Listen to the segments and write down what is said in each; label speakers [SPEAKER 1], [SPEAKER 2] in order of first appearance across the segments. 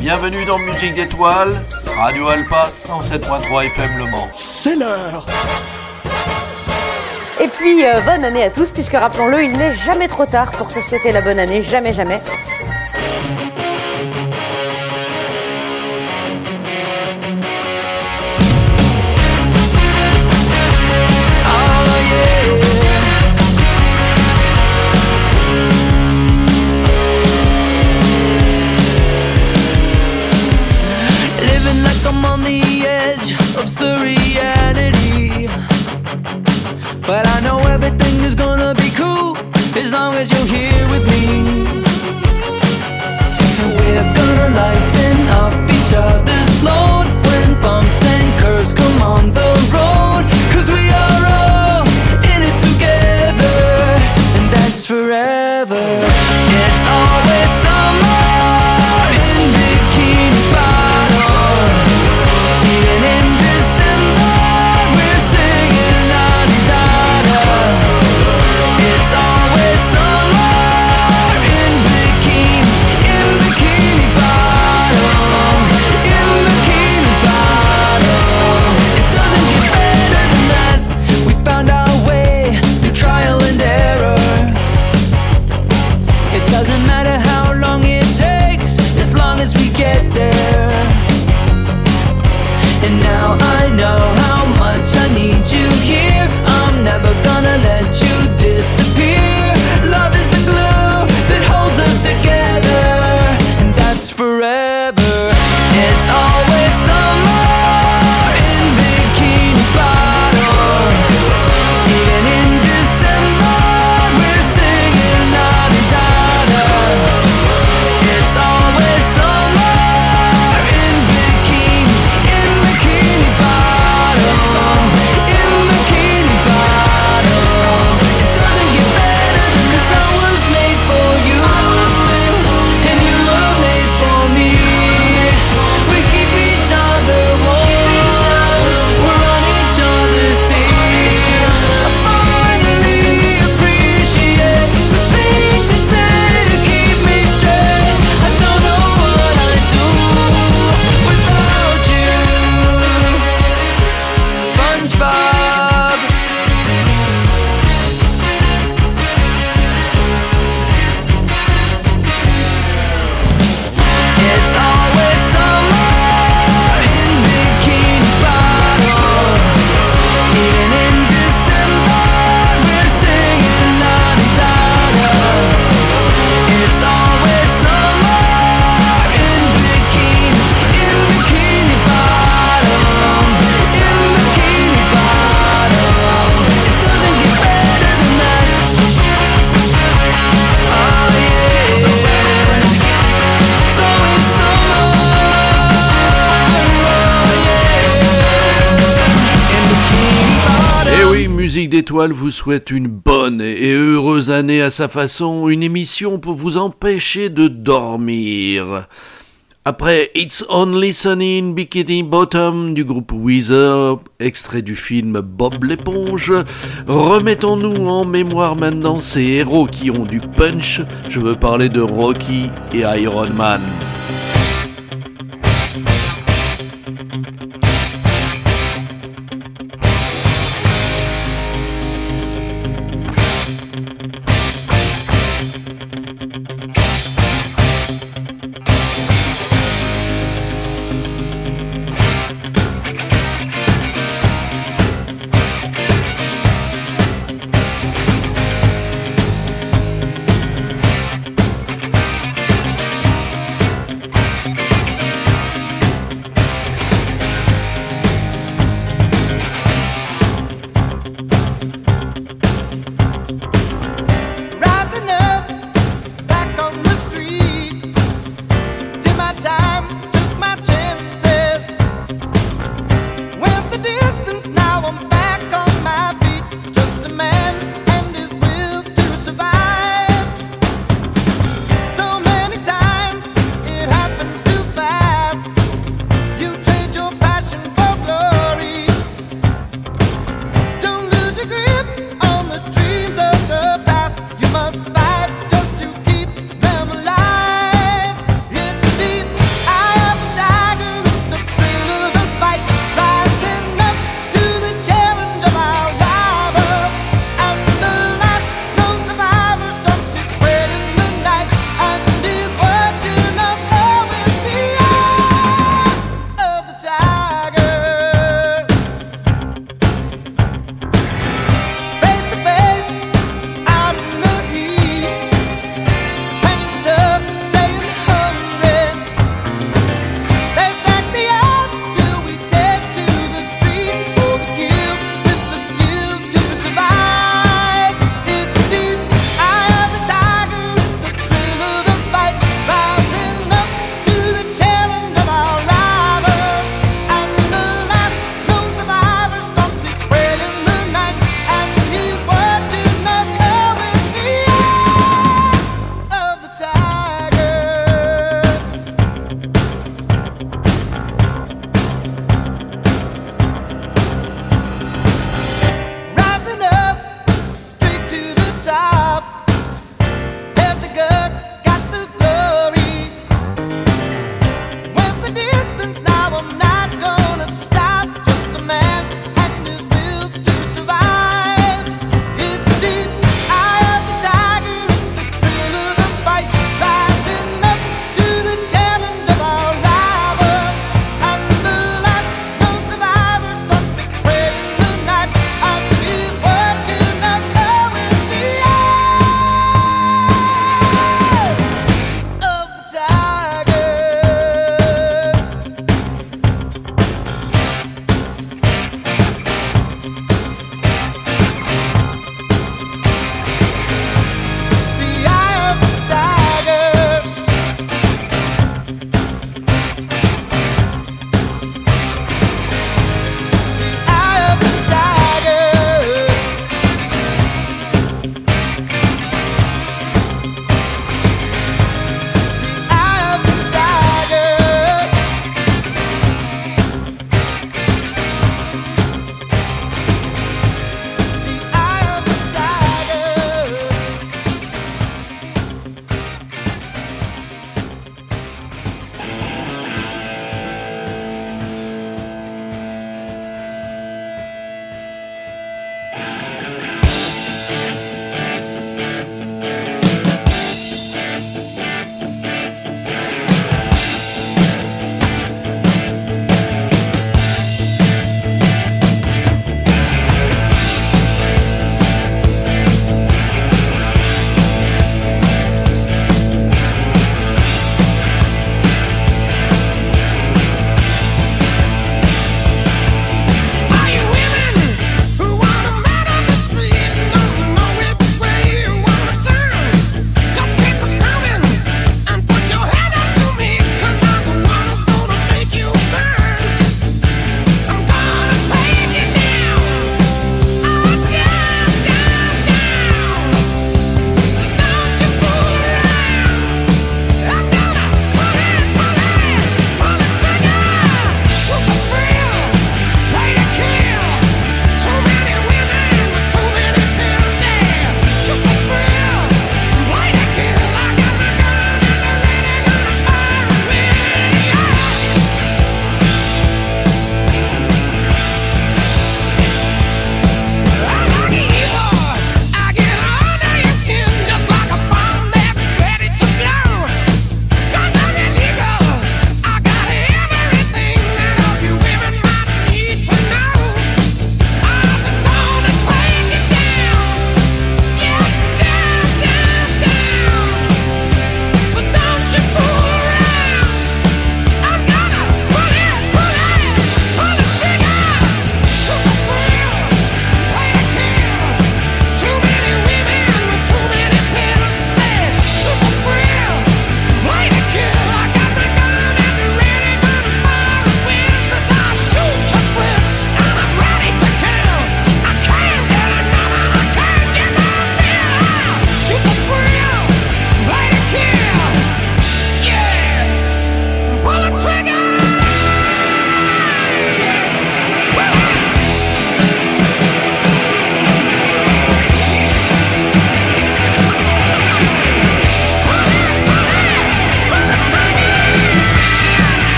[SPEAKER 1] Bienvenue dans Musique d'étoiles, Radio Alpa 107.3 FM Le Mans.
[SPEAKER 2] C'est l'heure
[SPEAKER 3] Et puis, euh, bonne année à tous, puisque rappelons-le, il n'est jamais trop tard pour se souhaiter la bonne année, jamais, jamais.
[SPEAKER 4] Edge of surreality. But I know everything is gonna be cool as long as you're here with me. We're gonna lighten up each other's load when bumps and curves come on the road. Cause we are
[SPEAKER 1] d'étoiles vous souhaite une bonne et heureuse année à sa façon, une émission pour vous empêcher de dormir. Après It's Only Sunny in Bikini Bottom du groupe Weezer, extrait du film Bob l'éponge, remettons-nous en mémoire maintenant ces héros qui ont du punch. Je veux parler de Rocky et Iron Man.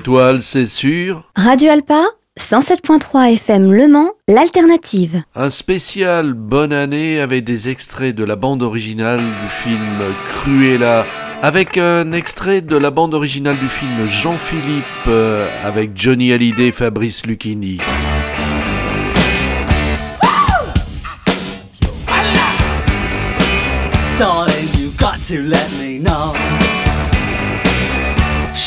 [SPEAKER 1] D'étoiles, c'est sûr.
[SPEAKER 2] Radio Alpa 107.3 FM Le Mans, l'alternative.
[SPEAKER 1] Un spécial bonne année avec des extraits de la bande originale du film Cruella, avec un extrait de la bande originale du film Jean-Philippe euh, avec Johnny Hallyday et Fabrice Lucchini.
[SPEAKER 5] Darling, you got to let me know.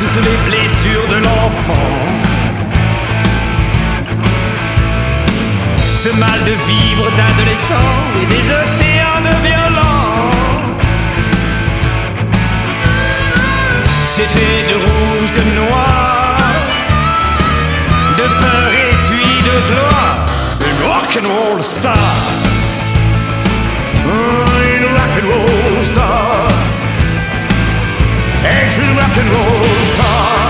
[SPEAKER 6] toutes les blessures de l'enfance. Ce mal de vivre d'adolescent et des océans de violence. C'est fait de rouge, de noir, de peur et puis de gloire. Une rock'n'roll star.
[SPEAKER 7] Ancient rock and roll star.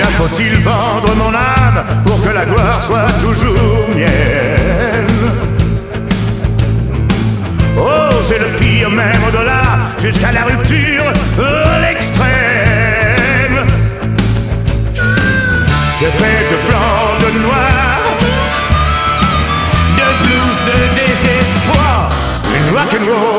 [SPEAKER 7] Combien faut-il vendre mon âme pour que la gloire soit toujours mienne Oh, c'est le pire même au-delà, jusqu'à la rupture, l'extrême. J'ai fait de blanc, de noir,
[SPEAKER 6] de blues, de désespoir,
[SPEAKER 7] une rock'n'roll.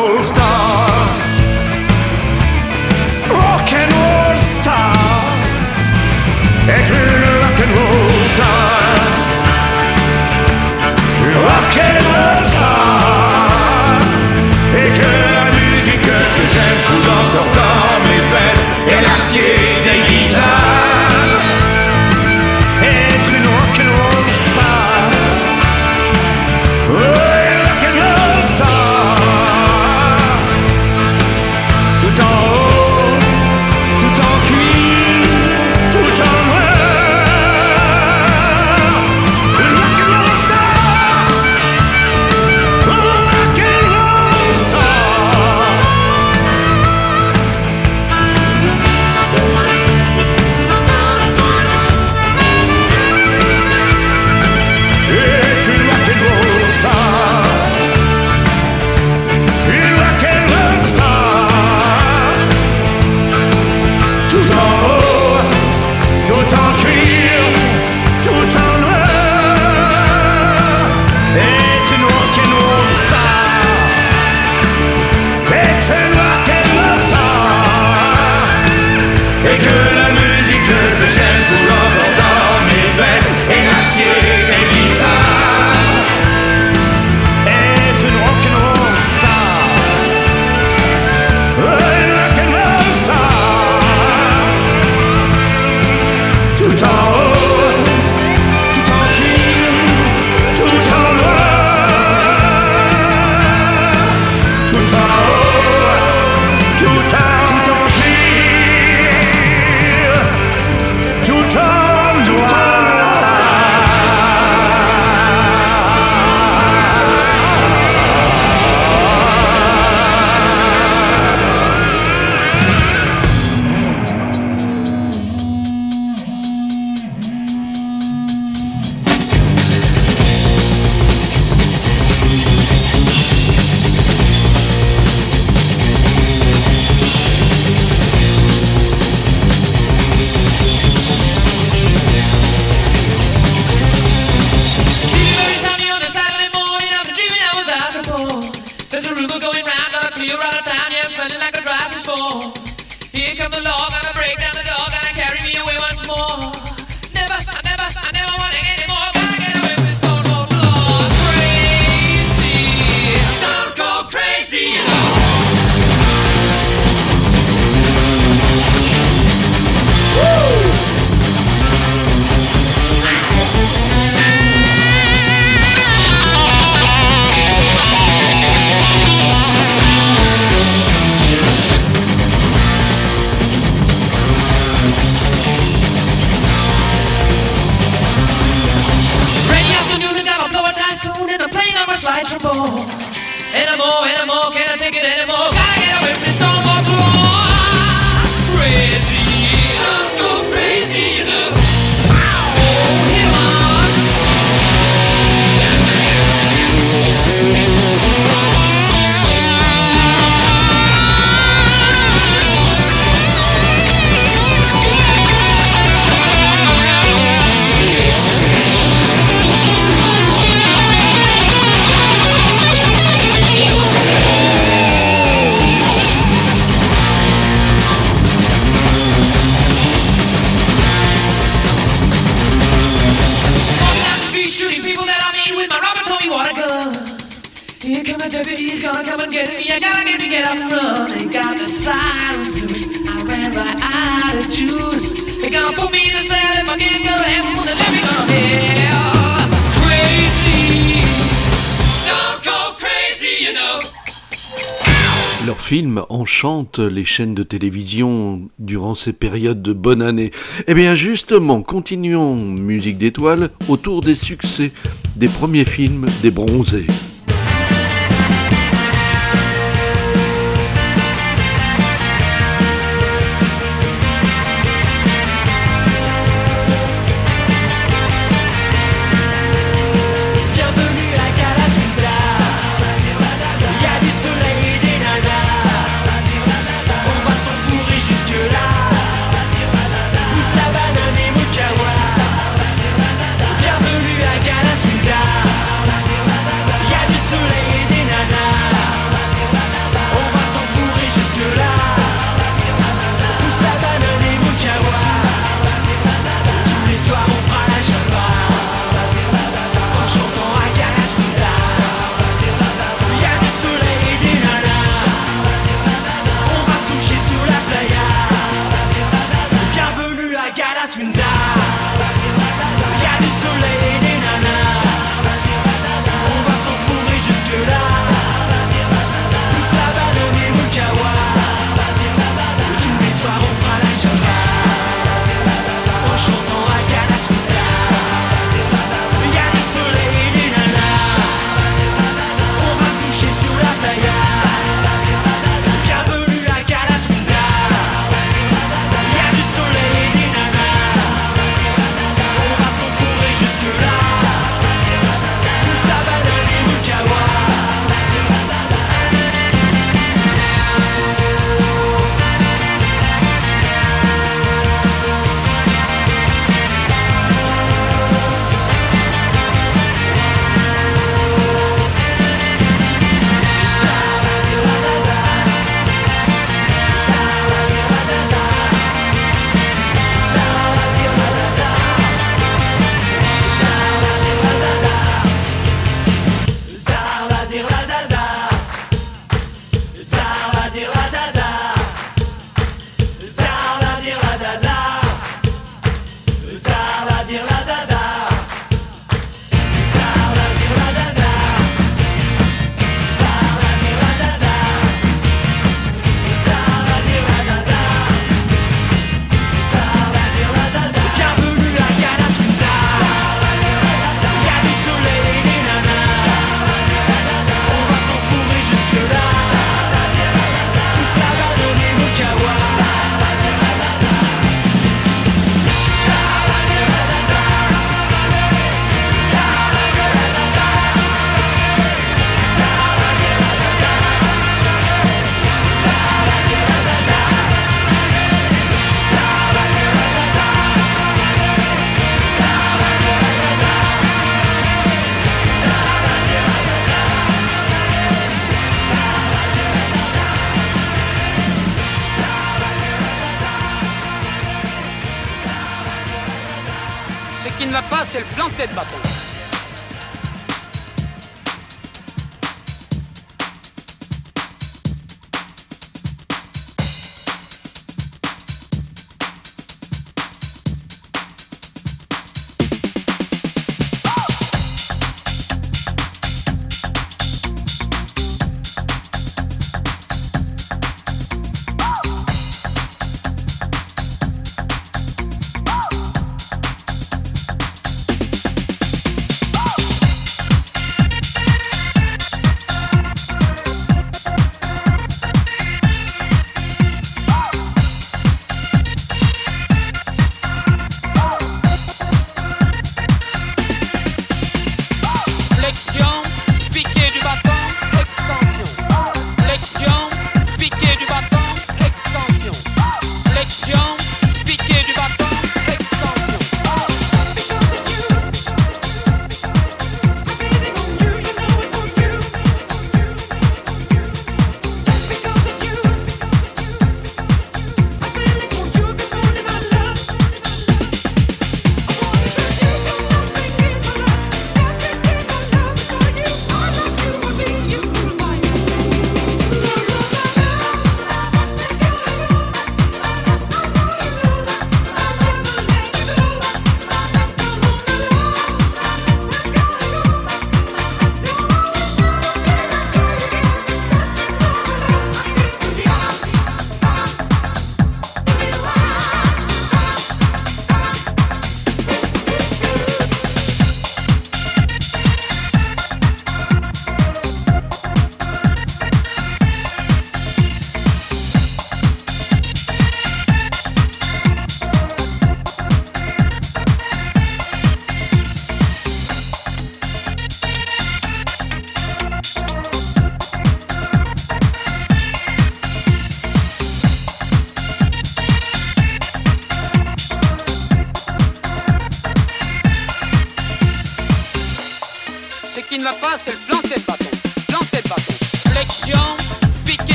[SPEAKER 6] les chaînes de télévision durant ces périodes de bonne année. Eh bien justement, continuons musique d'étoiles autour des succès des premiers films des bronzés.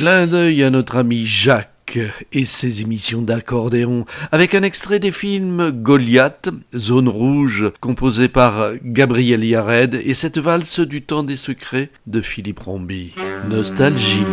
[SPEAKER 1] Clin d'œil à notre ami Jacques et ses émissions d'accordéon avec un extrait des films Goliath, Zone Rouge, composé par Gabriel Yared et cette valse du temps des secrets de Philippe Rombi. Nostalgie.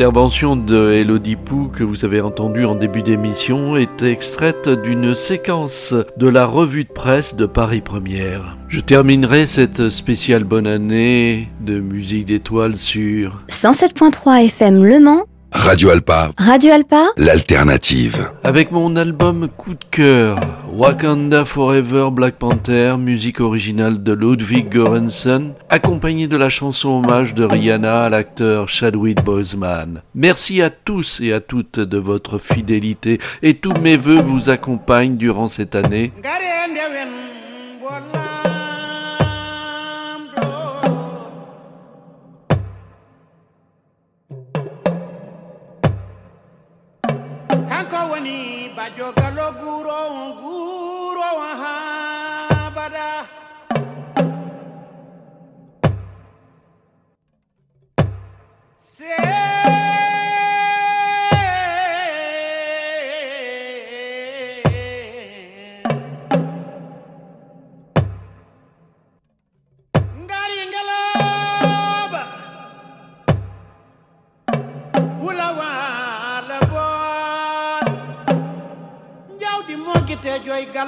[SPEAKER 1] L'intervention de Elodie Pou que vous avez entendue en début d'émission est extraite d'une séquence de la revue de presse de Paris Première. Je terminerai cette spéciale bonne année de musique d'étoiles sur
[SPEAKER 2] 107.3 FM Le Mans,
[SPEAKER 8] Radio Alpa,
[SPEAKER 2] Radio Alpa,
[SPEAKER 8] l'alternative.
[SPEAKER 1] avec mon album coup de cœur Wakanda Forever Black Panther, musique originale de Ludwig Göransson, accompagné de la chanson hommage de Rihanna à l'acteur Chadwick Boseman. Merci à tous et à toutes de votre fidélité et tous mes voeux vous accompagnent durant cette année.
[SPEAKER 9] Bajogalo guro guro ha bada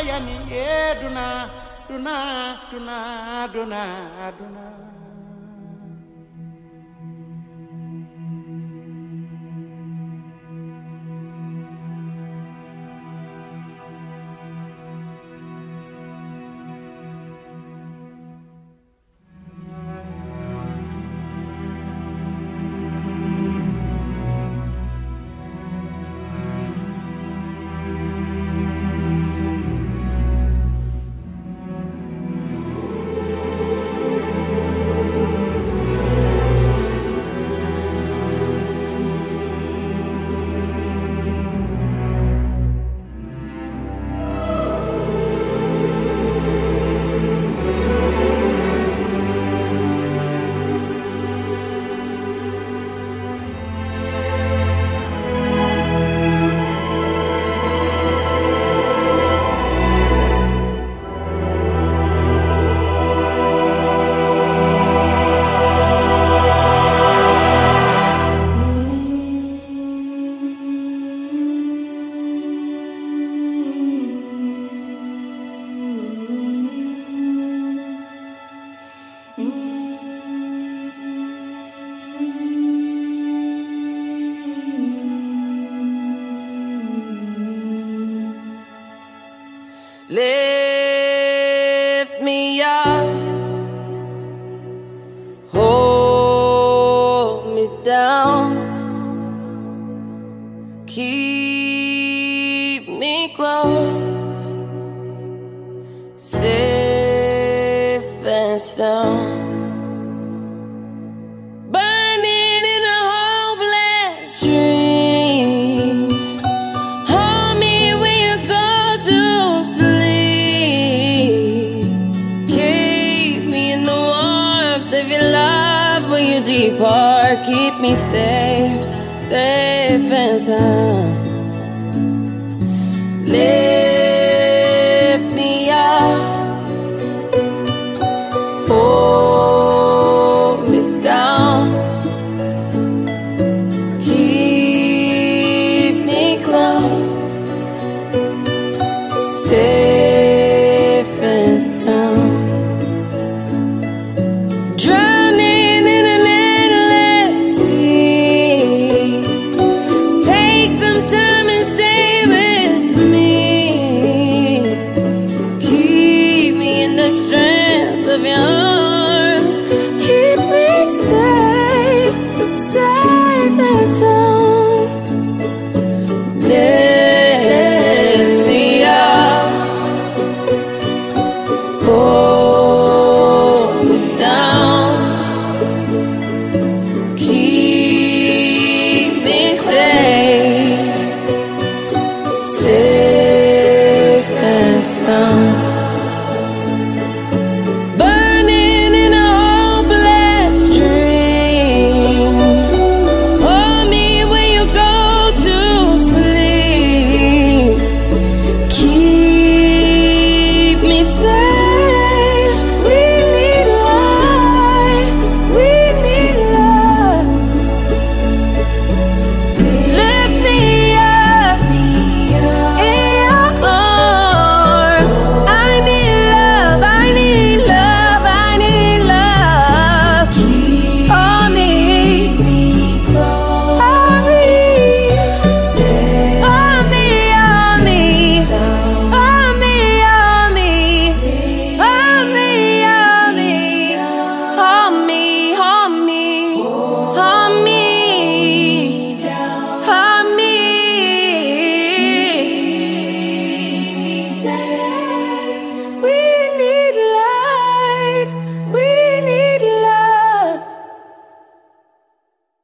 [SPEAKER 9] yani e duna duna duna duna.